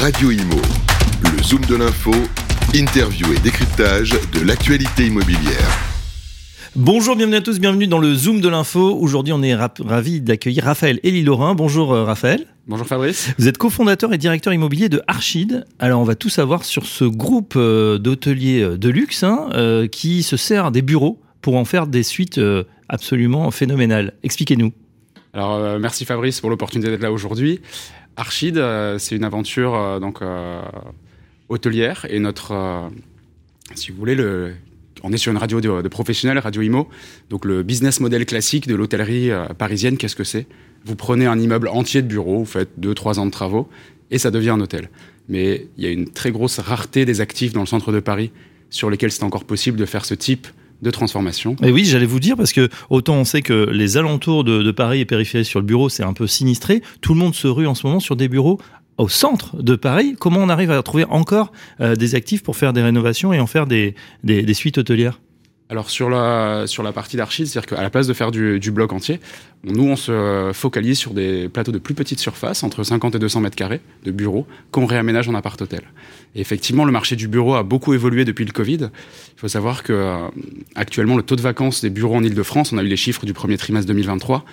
Radio Imo, le zoom de l'info, interview et décryptage de l'actualité immobilière. Bonjour, bienvenue à tous, bienvenue dans le Zoom de l'info. Aujourd'hui, on est ravi d'accueillir Raphaël Elie-Laurin. Bonjour euh, Raphaël. Bonjour Fabrice. Vous êtes cofondateur et directeur immobilier de Archid. Alors, on va tout savoir sur ce groupe euh, d'hôteliers euh, de luxe hein, qui se sert des bureaux pour en faire des suites absolument phénoménales. Expliquez-nous. Alors, merci Fabrice pour l'opportunité d'être là aujourd'hui. Archid, c'est une aventure donc hôtelière et notre, si vous voulez, le, on est sur une radio de, professionnels, Radio Imo. Donc le business model classique de l'hôtellerie euh, parisienne, qu'est-ce que c'est? Vous prenez un immeuble entier de bureaux, vous faites 2-3 ans de travaux, et ça devient un hôtel. Mais il y a une très grosse rareté des actifs dans le centre de Paris sur lesquels c'est encore possible de faire ce type de transformation. Et oui, j'allais vous dire parce que autant on sait que les alentours de, Paris et périphérie sur le bureau, c'est un peu sinistré. Tout le monde se rue en ce moment sur des bureaux au centre de Paris, comment on arrive à trouver encore euh, des actifs pour faire des rénovations et en faire des, des, suites hôtelières? Alors sur la, sur la partie d'archives, c'est-à-dire qu'à la place de faire du, bloc entier, nous on se focalise sur des plateaux de plus petite surface, entre 50 et 200 mètres carrés de bureaux, qu'on réaménage en appart-hôtel. Et effectivement, le marché du bureau a beaucoup évolué depuis le Covid. Il faut savoir que euh, actuellement le taux de vacances des bureaux en Ile-de-France, on a eu les chiffres du premier trimestre 2023,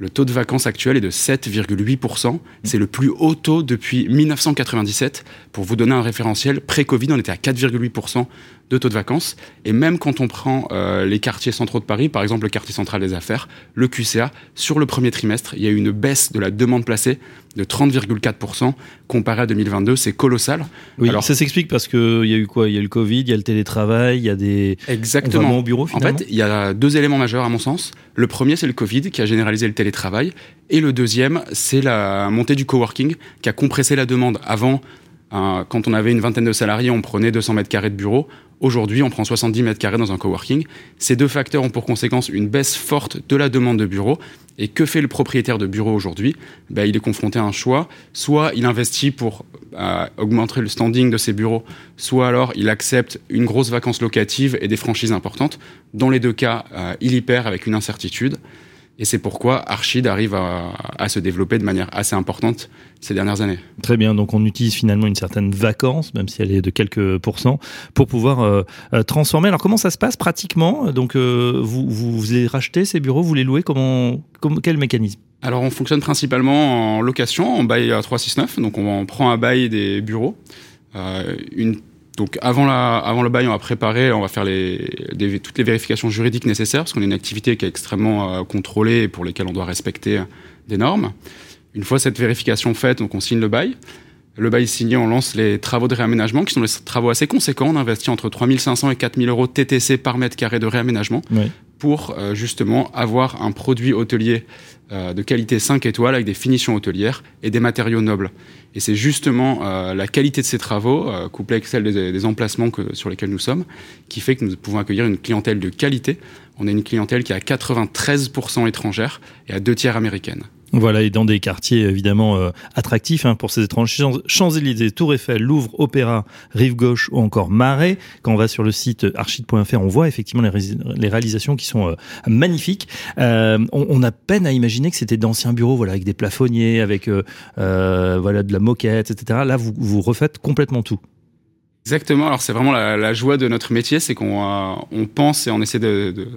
le taux de vacances actuel est de 7,8%. C'est le plus haut taux depuis 1997. Pour vous donner un référentiel, pré-Covid, on était à 4,8% de taux de vacances. Et même quand on prend euh, les quartiers centraux de Paris, par exemple le quartier central des affaires, le QCA, sur le premier trimestre, il y a eu une baisse de la demande placée de 30,4% comparé à 2022. C'est colossal. Oui, Alors, ça s'explique parce qu'il y a eu quoi? Il y a eu le Covid, il y a le télétravail, il y a des... Exactement. au bureau, finalement. En fait, il y a deux éléments majeurs à mon sens. Le premier, c'est le Covid qui a généralisé le télétravail. Et le deuxième, c'est la montée du coworking qui a compressé la demande. Avant, quand on avait une vingtaine de salariés, on prenait 200 mètres carrés de bureau. Aujourd'hui, on prend 70 mètres carrés dans un coworking. Ces deux facteurs ont pour conséquence une baisse forte de la demande de bureaux. Et que fait le propriétaire de bureau aujourd'hui? Ben, Il est confronté à un choix. Soit il investit pour euh, augmenter le standing de ses bureaux, soit alors il accepte une grosse vacance locative et des franchises importantes. Dans les deux cas, euh, il y perd avec une incertitude. Et c'est pourquoi Archid arrive à, se développer de manière assez importante ces dernières années. Très bien, donc on utilise finalement une certaine vacance, même si elle est de quelques pourcents, pour pouvoir euh, euh, transformer. Alors comment ça se passe pratiquement? Donc euh, vous, vous, les rachetez ces bureaux, vous les louez Comment, Quel mécanisme? Alors on fonctionne principalement en location, en bail à 369, donc on prend un bail des bureaux. une donc avant, le bail, on va préparer, on va faire toutes les vérifications juridiques nécessaires, parce qu'on est une activité qui est extrêmement euh, contrôlée et pour lesquelles on doit respecter euh, des normes. Une fois cette vérification faite, on signe le bail. Le bail signé, on lance les travaux de réaménagement, qui sont des travaux assez conséquents. On investit entre 3500 et 4000 euros TTC par mètre carré de réaménagement pour euh, justement avoir un produit hôtelier de qualité 5 étoiles avec des finitions hôtelières et des matériaux nobles. Et c'est justement euh, la qualité de ces travaux, euh, couplée avec celle des, emplacements sur lesquels nous sommes, qui fait que nous pouvons accueillir une clientèle de qualité. On a une clientèle qui est à 93% étrangère et à deux tiers américaine. Voilà, et dans des quartiers évidemment euh, attractifs hein, pour ces étrangers, Champs-Élysées, Tour Eiffel, Louvre, Opéra, Rive Gauche ou encore Marais. Quand on va sur le site archid.fr, on voit effectivement les, réalisations qui sont euh, magnifiques. Euh, on, on, a peine à imaginer que c'était d'anciens bureaux, voilà, avec des plafonniers, avec voilà de la moquette, etc. Là, vous, vous refaites complètement tout. Exactement. Alors c'est vraiment la, la, joie de notre métier, c'est qu'on on pense et on essaie de, de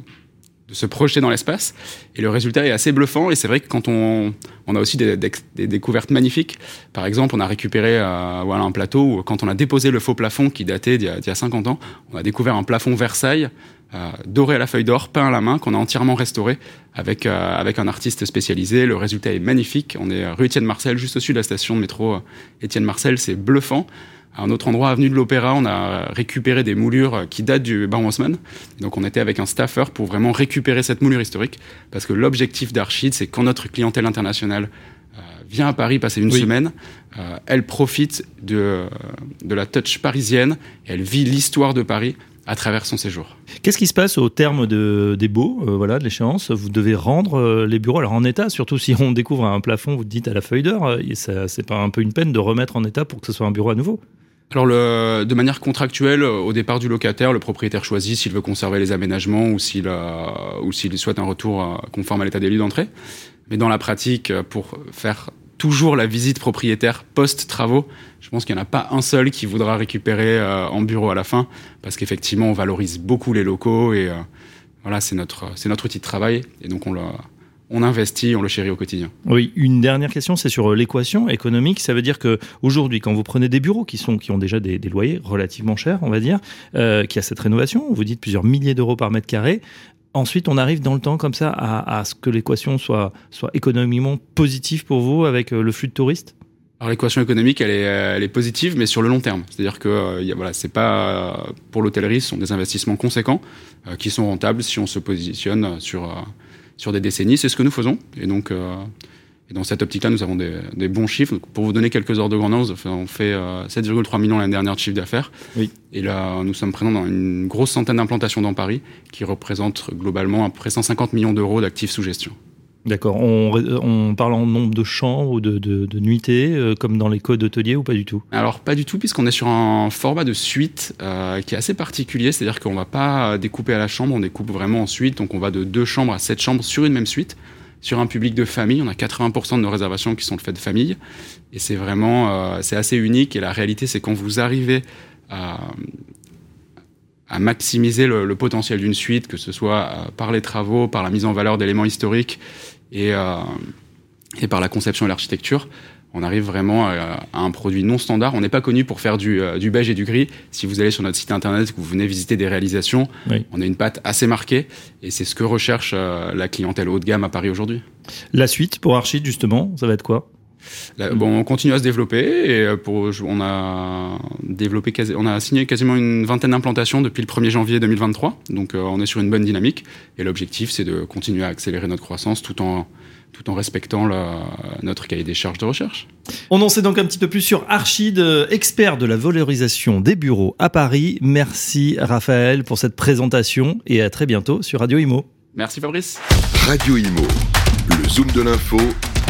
de se projeter dans l'espace. Et le résultat est assez bluffant. Et c'est vrai que quand on, on a aussi des, découvertes magnifiques. Par exemple, on a récupéré euh, voilà, un plateau où, quand on a déposé le faux plafond qui datait d'il y, a 50 ans, on a découvert un plafond Versailles euh, doré à la feuille d'or, peint à la main, qu'on a entièrement restauré avec, euh, avec un artiste spécialisé. Le résultat est magnifique. On est rue Étienne Marcel, juste au-dessus de la station de métro Étienne Marcel. C'est bluffant. À un autre endroit, avenue de l'Opéra, on a récupéré des moulures qui datent du Baron Haussmann. Donc on était avec un staffer pour vraiment récupérer cette moulure historique. Parce que l'objectif d'Archid, c'est quand notre clientèle internationale euh, vient à Paris passer une semaine, euh, elle profite de, de la touch parisienne et elle vit l'histoire de Paris à travers son séjour. Qu'est-ce qui se passe au terme de, des baux, euh, voilà, de l'échéance? Vous devez rendre les bureaux alors en état, surtout si on découvre un plafond, vous dites à la feuille d'or, c'est pas un peu une peine de remettre en état pour que ce soit un bureau à nouveau? Alors, le, de manière contractuelle, au départ du locataire, le propriétaire choisit s'il veut conserver les aménagements ou s'il ou s'il souhaite un retour conforme à l'état des lieux d'entrée. Mais dans la pratique, pour faire toujours la visite propriétaire post-travaux. Je pense qu'il n'y en a pas un seul qui voudra récupérer euh, en bureau à la fin, parce qu'effectivement, on valorise beaucoup les locaux et euh, voilà, c'est notre, c'est notre outil de travail. Et donc, on, le, on investit, on le chérit au quotidien. Oui, une dernière question, c'est sur l'équation économique. Ça veut dire que aujourd'hui, quand vous prenez des bureaux qui, sont, qui ont déjà des, des loyers relativement chers, on va dire, euh, qui a cette rénovation, vous dites plusieurs milliers d'euros par mètre carré, Ensuite, on arrive dans le temps comme ça à, à ce que l'équation soit, soit économiquement positive pour vous avec le flux de touristes? Alors l'équation économique, elle est, elle est positive, mais sur le long terme. C'est-à-dire que euh, voilà, c'est pas pour l'hôtellerie, ce sont des investissements conséquents euh, qui sont rentables si on se positionne sur euh, sur des décennies. C'est ce que nous faisons. Et donc, et dans cette optique-là, nous avons des, des, bons chiffres. pour vous donner quelques ordres de grandeur, on fait 7,3 millions l'année dernière de chiffre d'affaires. Oui. Et là, nous sommes présents dans une grosse centaine d'implantations dans Paris, qui représentent globalement à peu près 150 millions d'euros d'actifs sous gestion. D'accord. On, parle en nombre de chambres ou de, de, nuitées, euh, comme dans les codes hôteliers, ou pas du tout? Alors, pas du tout, puisqu'on est sur un format de suite euh, qui est assez particulier. C'est-à-dire qu'on va pas découper à la chambre, on découpe vraiment en suite. Donc, on va de deux chambres à sept chambres sur une même suite. Sur un public de famille, on a 80% de nos réservations qui sont le fait de famille. Et c'est vraiment, euh, c'est assez unique. Et la réalité, c'est quand vous arrivez à, à maximiser le, le potentiel d'une suite, que ce soit euh, par les travaux, par la mise en valeur d'éléments historiques et, euh, et par la conception et l'architecture, on arrive vraiment à, à, un produit non standard. On n'est pas connu pour faire du, euh, du, beige et du gris. Si vous allez sur notre site internet, que vous venez visiter des réalisations, oui. on a une patte assez marquée et c'est ce que recherche euh, la clientèle haut de gamme à Paris aujourd'hui. La suite pour Archid, justement, ça va être quoi? Là, bon, on continue à se développer et euh, pour, on a développé, on a signé quasiment une vingtaine d'implantations depuis le 1er janvier 2023. Donc, euh, on est sur une bonne dynamique et l'objectif, c'est de continuer à accélérer notre croissance tout en tout en respectant la, notre cahier des charges de recherche. On en sait donc un petit peu plus sur Archid, expert de la valorisation des bureaux à Paris. Merci Raphaël pour cette présentation et à très bientôt sur Radio Imo. Merci Fabrice. Radio Imo, le zoom de l'info,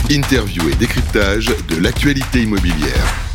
interview et décryptage de l'actualité immobilière.